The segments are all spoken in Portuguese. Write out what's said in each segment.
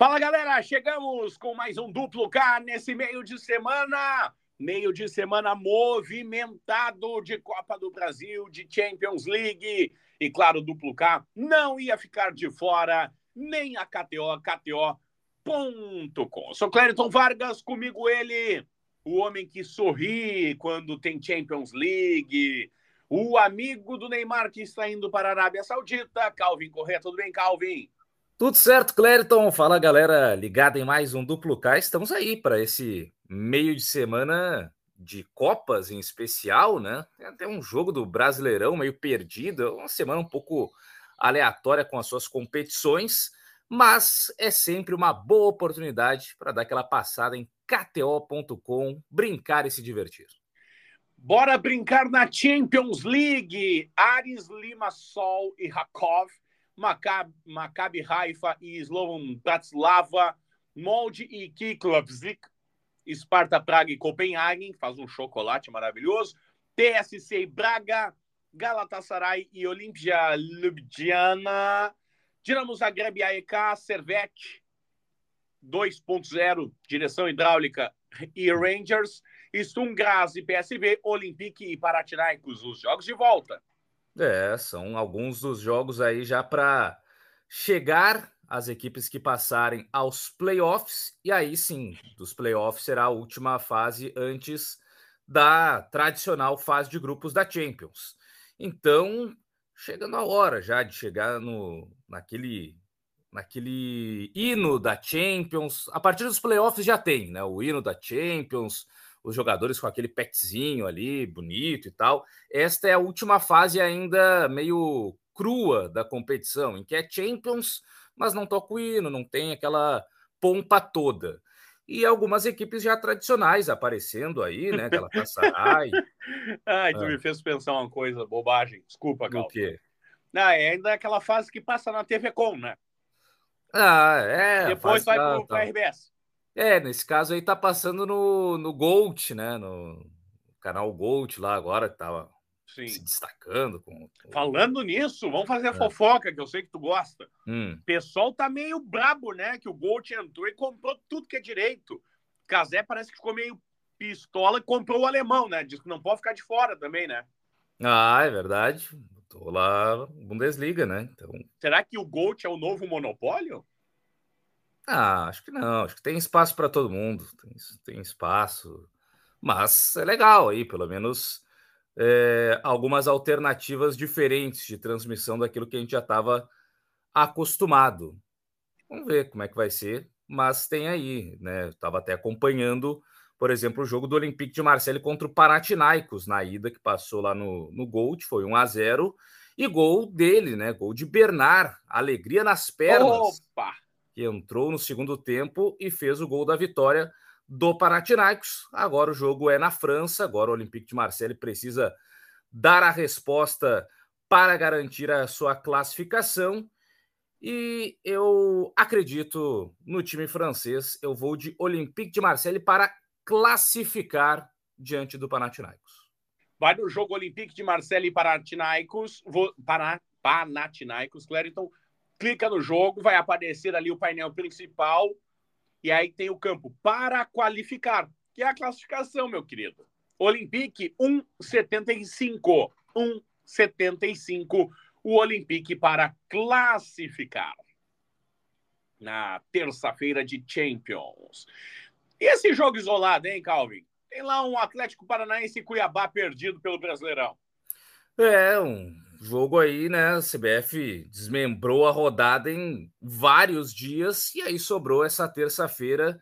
Fala galera, chegamos com mais um duplo K nesse meio de semana. Meio de semana movimentado de Copa do Brasil, de Champions League. E claro, duplo K não ia ficar de fora nem a KTO, KTO.com. Sou Clériton Vargas, comigo ele, o homem que sorri quando tem Champions League, o amigo do Neymar que está indo para a Arábia Saudita, Calvin Correia. Tudo bem, Calvin? Tudo certo, Clériton? Fala, galera, ligada em mais um Duplo K. Estamos aí para esse meio de semana de Copas em especial, né? Tem até um jogo do Brasileirão meio perdido, uma semana um pouco aleatória com as suas competições, mas é sempre uma boa oportunidade para dar aquela passada em kto.com, brincar e se divertir. Bora brincar na Champions League. Ares Limassol e Rakov Maccabi, Haifa e Slovan Bratislava, Molde e Kiklovsik, Sparta Praga e Copenhagen, faz um chocolate maravilhoso, TSC Braga, Galatasaray e Olimpia Ljubljana, Dinamo Zagreb AEK, Servette 2.0, direção hidráulica e Rangers, Sturm Graz e PSV, Olympique e Panathinaikos, os jogos de volta. É, são alguns dos jogos aí já para chegar as equipes que passarem aos playoffs, e aí sim, dos playoffs será a última fase antes da tradicional fase de grupos da Champions. Então, chegando a hora já de chegar no naquele naquele hino da Champions. A partir dos playoffs já tem, né? O hino da Champions, os jogadores com aquele petzinho ali, bonito e tal. Esta é a última fase ainda meio crua da competição, em que é Champions, mas não toca o hino, não tem aquela pompa toda. E algumas equipes já tradicionais aparecendo aí, né? Galatasaray. Ai, tu ah. me fez pensar uma coisa, bobagem. Desculpa, Cal. O quê? Não, é ainda aquela fase que passa na TV Com, né? Ah, é. Depois vai para o RBS. É, nesse caso aí tá passando no, no Gold, né? No canal Gold lá agora, que tava Sim. se destacando. Com, com... Falando nisso, vamos fazer a é. fofoca, que eu sei que tu gosta. Hum. O pessoal tá meio brabo, né? Que o Gold entrou e comprou tudo que é direito. Casé parece que ficou meio pistola e comprou o alemão, né? Diz que não pode ficar de fora também, né? Ah, é verdade. Tô lá Bundesliga, né? Então... Será que o Gold é o novo monopólio? Ah, acho que não. Acho que tem espaço para todo mundo. Tem, tem, espaço. Mas é legal aí, pelo menos, é, algumas alternativas diferentes de transmissão daquilo que a gente já estava acostumado. Vamos ver como é que vai ser. Mas tem aí, né? Estava até acompanhando, por exemplo, o jogo do Olympique de Marseille contra o Panathinaikos na ida que passou lá no, no Gold, foi 1 a 0 e gol dele, né? Gol de Bernard, alegria nas pernas. Opa! Que entrou no segundo tempo e fez o gol da vitória do Panathinaikos. Agora o jogo é na França, agora o Olympique de Marseille precisa dar a resposta para garantir a sua classificação. E eu acredito no time francês. Eu vou de Olympique de Marseille para classificar diante do Panathinaikos. Vai no jogo Olympique de Marseille e Panathinaikos. Vou, para, Panathinaikos, Clériton clica no jogo, vai aparecer ali o painel principal e aí tem o campo para qualificar, que é a classificação, meu querido. Olympique 1,75. 1,75 o Olympique para classificar na terça-feira de Champions. E esse jogo isolado, hein, Calvin? Tem lá um Atlético Paranaense e Cuiabá perdido pelo Brasileirão. É, um jogo aí, né? A CBF desmembrou a rodada em vários dias e aí sobrou essa terça-feira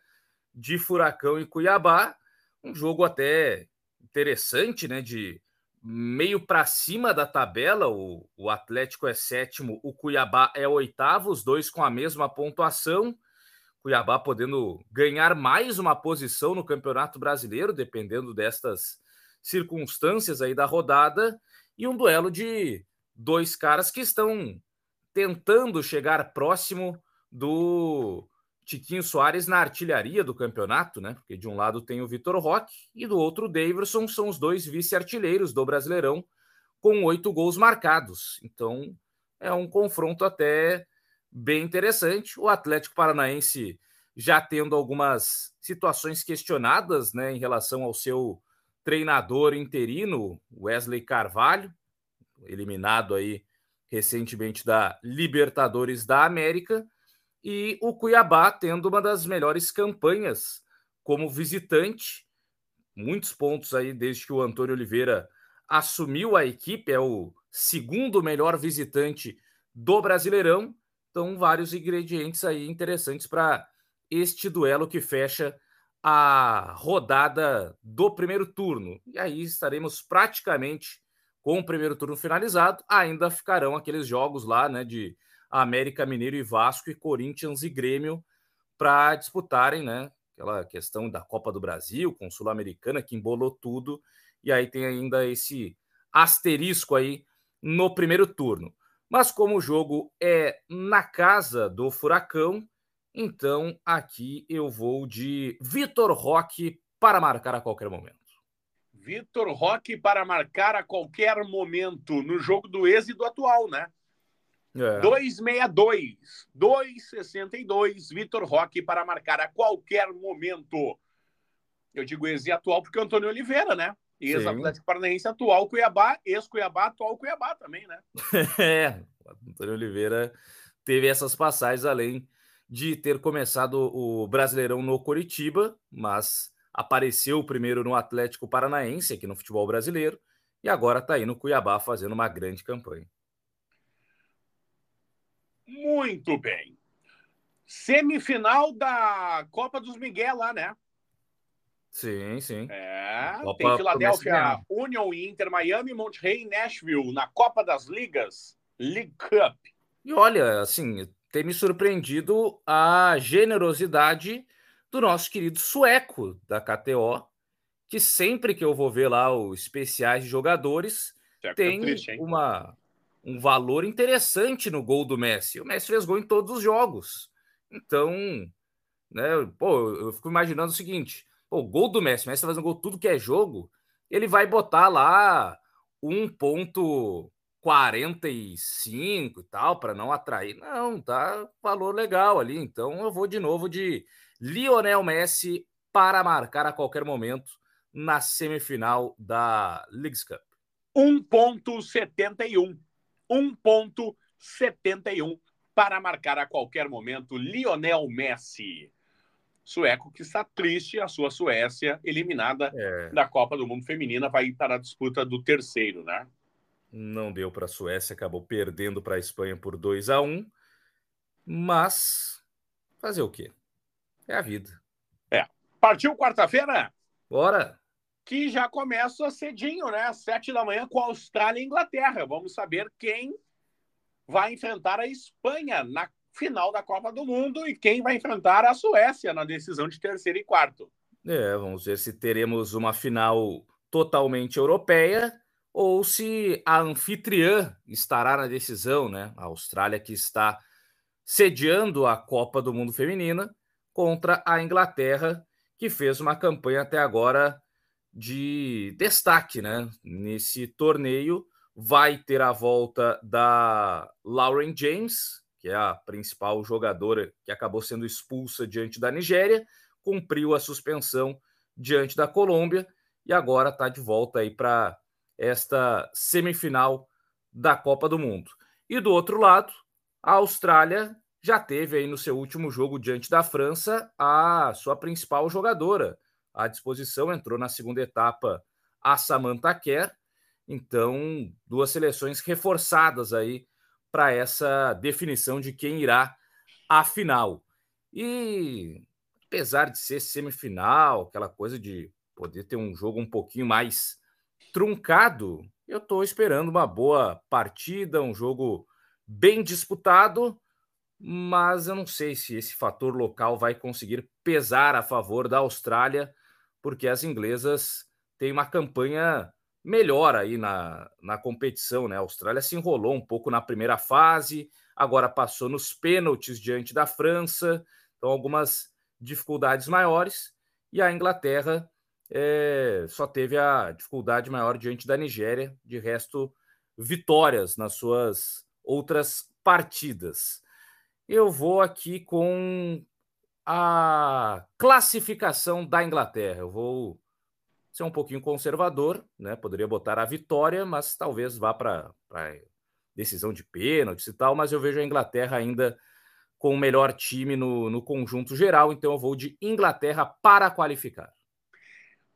de Furacão e Cuiabá. Um jogo até interessante, né? De meio para cima da tabela. O, o Atlético é sétimo, o Cuiabá é oitavo, os dois com a mesma pontuação. Cuiabá podendo ganhar mais uma posição no Campeonato Brasileiro, dependendo destas circunstâncias aí da rodada, e um duelo de dois caras que estão tentando chegar próximo do Tiquinho Soares na artilharia do campeonato, né? Porque de um lado tem o Vitor Roque e do outro o Davidson, são os dois vice-artilheiros do Brasileirão com oito gols marcados. Então é um confronto até bem interessante. O Atlético Paranaense já tendo algumas situações questionadas né, em relação ao seu treinador interino, Wesley Carvalho, eliminado aí recentemente da Libertadores da América, e o Cuiabá tendo uma das melhores campanhas como visitante, muitos pontos aí desde que o Antônio Oliveira assumiu a equipe, é o segundo melhor visitante do Brasileirão. Então, vários ingredientes aí interessantes para este duelo que fecha a rodada do primeiro turno. E aí estaremos praticamente com o primeiro turno finalizado. Ainda ficarão aqueles jogos lá, né, de América Mineiro e Vasco e Corinthians e Grêmio para disputarem, né, aquela questão da Copa do Brasil com Sul-Americana que embolou tudo. E aí tem ainda esse asterisco aí no primeiro turno. Mas como o jogo é na casa do Furacão, então aqui eu vou de Vitor Roque para marcar a qualquer momento. Vitor Roque para marcar a qualquer momento no jogo do ex e do atual, né? É. 262, 262, Vitor Roque para marcar a qualquer momento. Eu digo ex e atual porque é Antônio Oliveira, né? Ex-Atlético Paranaense atual Cuiabá, ex-Cuiabá, atual Cuiabá também, né? é, Antônio Oliveira teve essas passagens além de ter começado o Brasileirão no Coritiba, mas apareceu primeiro no Atlético Paranaense, aqui no futebol brasileiro, e agora está aí no Cuiabá fazendo uma grande campanha. Muito bem. Semifinal da Copa dos Miguel lá, né? Sim, sim. É, tem Filadélfia, Union Inter, Miami, Monterrey e Nashville na Copa das Ligas, League Cup. E olha, assim, tem me surpreendido a generosidade do nosso querido sueco da KTO, que sempre que eu vou ver lá os especiais de jogadores, Certo, tem triste, uma, um valor interessante no gol do Messi. O Messi fez gol em todos os jogos. Então, né, pô, eu fico imaginando o seguinte: o gol do Messi, o Messi tá fazendo gol tudo que é jogo, ele vai botar lá 1.45 e tal, para não atrair. Não, tá valor legal ali. Então eu vou de novo de Lionel Messi para marcar a qualquer momento na semifinal da Leagues Cup. 1.71. 1.71 para marcar a qualquer momento Lionel Messi sueco que está triste, a sua Suécia eliminada é. da Copa do Mundo Feminina, vai para a disputa do terceiro, né? Não deu para a Suécia, acabou perdendo para a Espanha por 2 a 1 mas fazer o quê? É a vida. É. Partiu quarta-feira? Bora! Que já começa cedinho, né? Sete da manhã com a Austrália e Inglaterra. Vamos saber quem vai enfrentar a Espanha na final da Copa do Mundo e quem vai enfrentar a Suécia na decisão de terceiro e quarto. É, vamos ver se teremos uma final totalmente europeia ou se a anfitriã estará na decisão, né? A Austrália que está sediando a Copa do Mundo Feminina contra a Inglaterra, que fez uma campanha até agora de destaque, né? Nesse torneio vai ter a volta da Lauren James, que é a principal jogadora que acabou sendo expulsa diante da Nigéria, cumpriu a suspensão diante da Colômbia e agora está de volta aí para esta semifinal da Copa do Mundo. E do outro lado, a Austrália já teve aí no seu último jogo diante da França a sua principal jogadora à disposição, entrou na segunda etapa a Samantha Kerr. Então, duas seleções reforçadas aí para essa definição de quem irá à final. E apesar de ser semifinal, aquela coisa de poder ter um jogo um pouquinho mais truncado, eu estou esperando uma boa partida, um jogo bem disputado, mas eu não sei se esse fator local vai conseguir pesar a favor da Austrália, porque as inglesas têm uma campanha melhor aí na, na competição, né? A Austrália se enrolou um pouco na primeira fase, agora passou nos pênaltis diante da França, então algumas dificuldades maiores, e a Inglaterra é, só teve a dificuldade maior diante da Nigéria, de resto, vitórias nas suas outras partidas. Eu vou aqui com a classificação da Inglaterra. Eu vou ser um pouquinho conservador, né? Poderia botar a vitória, mas talvez vá para decisão de pênaltis e tal. Mas eu vejo a Inglaterra ainda com o melhor time no, no conjunto geral, então eu vou de Inglaterra para qualificar.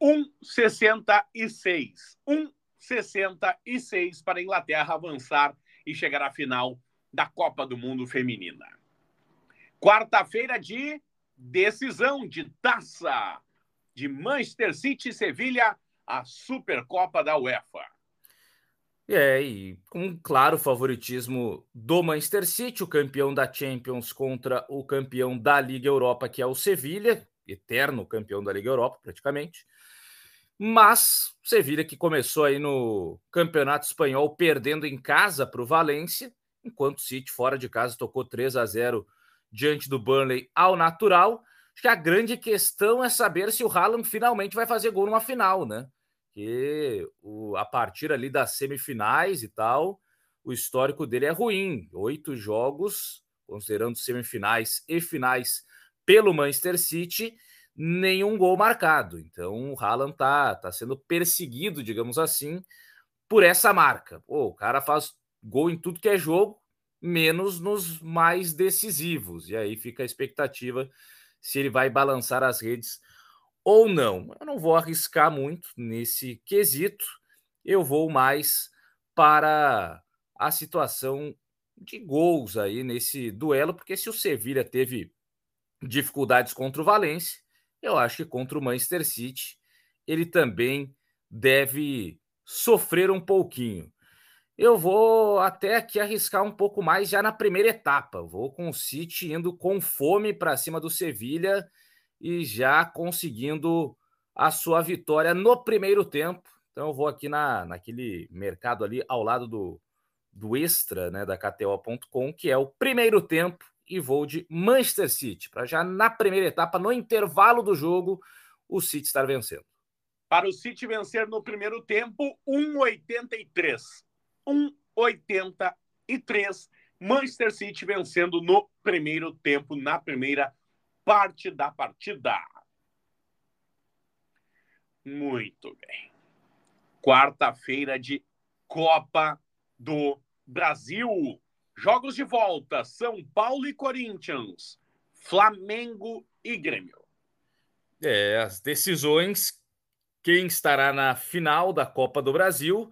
1,66. 1,66 para a Inglaterra avançar e chegar à final da Copa do Mundo Feminina. Quarta-feira de decisão de taça de Manchester City e Sevilha, a Supercopa da UEFA. É, e um claro favoritismo do Manchester City, o campeão da Champions contra o campeão da Liga Europa, que é o Sevilha, eterno campeão da Liga Europa, praticamente. Mas Sevilha que começou aí no Campeonato Espanhol perdendo em casa para o Valência, enquanto o City fora de casa tocou 3 a 0 diante do Burnley ao natural. Acho que a grande questão é saber se o Haaland finalmente vai fazer gol numa final, né? Que o, a partir ali das semifinais e tal, o histórico dele é ruim. Oito jogos, considerando semifinais e finais pelo Manchester City, nenhum gol marcado. Então o Haaland tá, tá sendo perseguido, digamos assim, por essa marca. Pô, o cara faz gol em tudo que é jogo, menos nos mais decisivos. E aí fica a expectativa se ele vai balançar as redes ou não. Eu não vou arriscar muito nesse quesito. Eu vou mais para a situação de gols aí nesse duelo, porque se o Sevilha teve dificuldades contra o Valência, eu acho que contra o Manchester City ele também deve sofrer um pouquinho. Eu vou até aqui arriscar um pouco mais já na primeira etapa. Vou com o City indo com fome para cima do Sevilha e já conseguindo a sua vitória no primeiro tempo. Então eu vou aqui na, naquele mercado ali ao lado do, do extra, né, da KTO.com, que é o primeiro tempo e vou de Manchester City, para já na primeira etapa, no intervalo do jogo, o City estar vencendo. Para o City vencer no primeiro tempo, 1,83. 1,83. Manchester City vencendo no primeiro tempo, na primeira parte da partida. Muito bem. Quarta-feira de Copa do Brasil. Jogos de volta: São Paulo e Corinthians, Flamengo e Grêmio. É, as decisões. Quem estará na final da Copa do Brasil?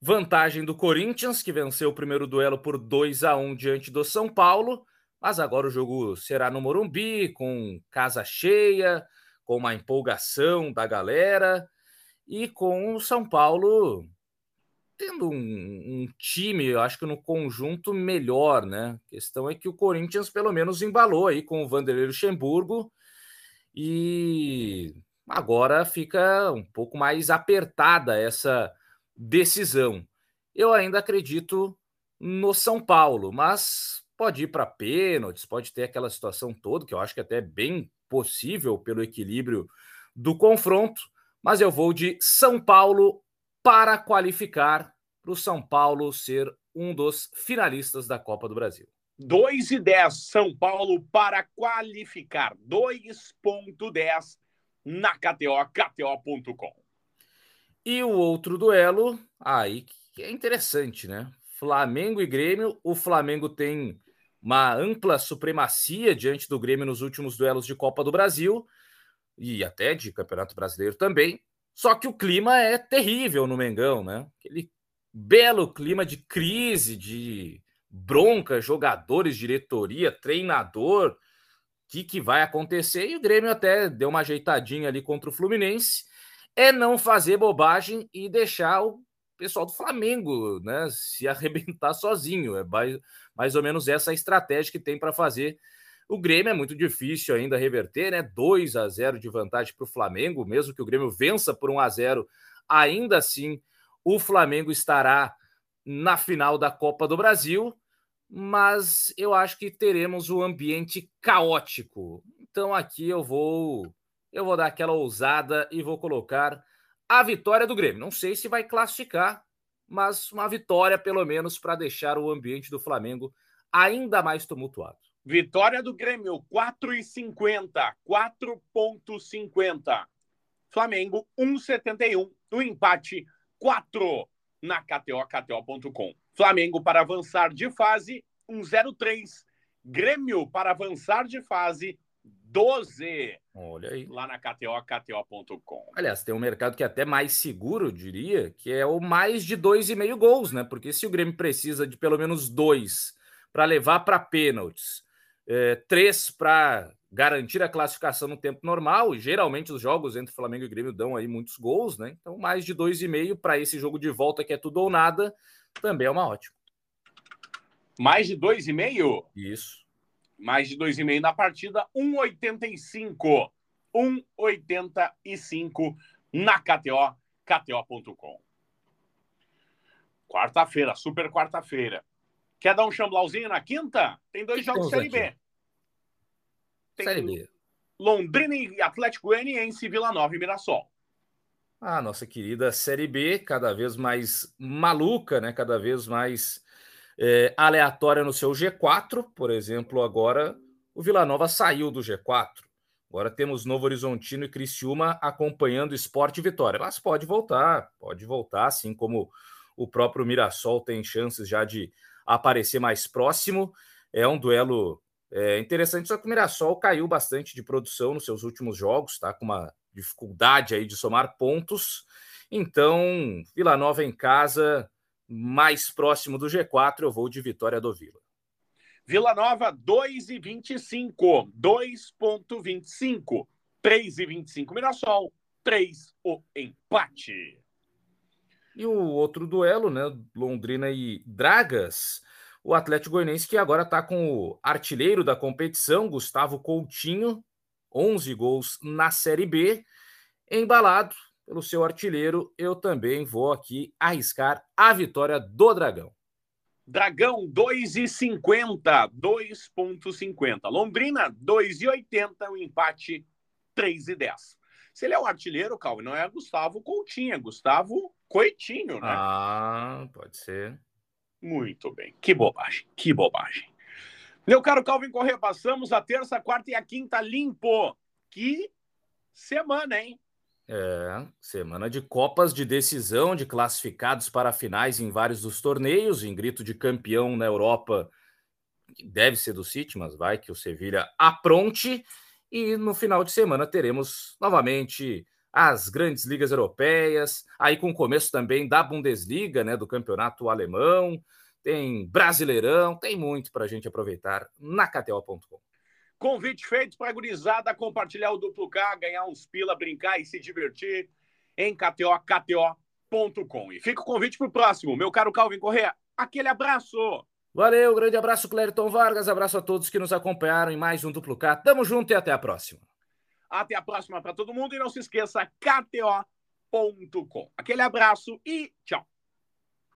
Vantagem do Corinthians, que venceu o primeiro duelo por 2 a 1 diante do São Paulo, mas agora o jogo será no Morumbi, com casa cheia, com uma empolgação da galera e com o São Paulo tendo um, um, time, eu acho que no conjunto melhor, né? A questão é que o Corinthians pelo menos embalou aí com o Vanderlei Luxemburgo e agora fica um pouco mais apertada essa decisão. Eu ainda acredito no São Paulo, mas pode ir para pênaltis, pode ter aquela situação toda, que eu acho que até é bem possível pelo equilíbrio do confronto, mas eu vou de São Paulo para qualificar para o São Paulo ser um dos finalistas da Copa do Brasil. 2 e 10, São Paulo para qualificar. 2.10 na KTO, KTO.com. E o outro duelo, aí que é interessante, né? Flamengo e Grêmio. O Flamengo tem uma ampla supremacia diante do Grêmio nos últimos duelos de Copa do Brasil e até de Campeonato Brasileiro também. Só que o clima é terrível no Mengão, né? Aquele belo clima de crise, de bronca, jogadores, diretoria, treinador. O que, que vai acontecer? E o Grêmio até deu uma ajeitadinha ali contra o Fluminense é não fazer bobagem e deixar o pessoal do Flamengo né, se arrebentar sozinho. É mais, mais ou menos essa estratégia que tem para fazer. O Grêmio é muito difícil ainda reverter, né? 2 a 0 de vantagem para o Flamengo, mesmo que o Grêmio vença por 1 a 0, ainda assim o Flamengo estará na final da Copa do Brasil, mas eu acho que teremos um ambiente caótico. Então aqui eu vou eu vou dar aquela ousada e vou colocar a vitória do Grêmio. Não sei se vai classificar, mas uma vitória pelo menos para deixar o ambiente do Flamengo ainda mais tumultuado. Vitória do Grêmio, 4,50. 4,50. Flamengo, 1,71. O empate, 4 na KTO, KTO.com. Flamengo para avançar de fase, 1,03. Grêmio para avançar de fase, 12. Olha aí. Lá na KTO, KTO.com. Aliás, tem um mercado que é até mais seguro, eu diria, que é o mais de 2,5 gols, né? Porque se o Grêmio precisa de pelo menos dois para levar para pênaltis, é, três para garantir a classificação no tempo normal, e geralmente os jogos entre Flamengo e Grêmio dão aí muitos gols, né? Então, mais de 2,5 para esse jogo de volta que é tudo ou nada, também é uma ótima. Mais de 2,5? Isso. Mais de 2,5 na partida, 1,85. 1,85 na KTO, KTO.com. Quarta-feira, super quarta-feira. Quer dar um chamblauzinho na quinta? Tem dois jogos Série B. Tem Série B. Londrina e Atlético Goianiense, Vila Nova e Mirassol. A nossa querida Série B, cada vez mais maluca, né? Cada vez mais é, aleatória no seu G4. Por exemplo, agora o Vila Nova saiu do G4. Agora temos Novo Horizontino e Criciúma acompanhando Esporte Vitória. Mas pode voltar, pode voltar, assim como o próprio Mirassol tem chances já de aparecer mais próximo. É um duelo é, interessante, só que o Mirassol caiu bastante de produção nos seus últimos jogos, tá? Com uma dificuldade aí de somar pontos. Então, Vila Nova em casa, mais próximo do G4, eu vou de vitória do Vila. Vila Nova, 2,25. 2,25. 3,25 Mirassol. 3 o empate. E o outro duelo, né? Londrina e Dragas. O Atlético Goianiense que agora está com o artilheiro da competição, Gustavo Coutinho, 11 gols na Série B, embalado pelo seu artilheiro, eu também vou aqui arriscar a vitória do Dragão. Dragão 2,50, 2,50. Londrina 2,80, o empate 3,10. Se ele é o artilheiro, Calma, não é Gustavo Coutinho, é Gustavo Coitinho, né? Ah, pode ser. Muito bem. Que bobagem, que bobagem. Meu caro Calvin Corrêa, passamos a terça, quarta e a quinta limpo. Que semana, hein? É, semana de Copas de decisão, de classificados para finais em vários dos torneios, em grito de campeão na Europa, deve ser do City, mas vai que o Sevilha apronte. E no final de semana teremos novamente as grandes ligas europeias, aí com o começo também da Bundesliga, né, do campeonato alemão, tem Brasileirão, tem muito para a gente aproveitar na KTO.com. Convite feito para a gurizada compartilhar o duplo K, ganhar uns pila, brincar e se divertir em KTO, KTO.com. E fica o convite para o próximo. Meu caro Calvin Correa, aquele abraço! Valeu, grande abraço, Clériton Vargas, abraço a todos que nos acompanharam em mais um duplo K. Tamo junto e até a próxima. Até a próxima para todo mundo e não se esqueça, KTO.com. Aquele abraço e tchau!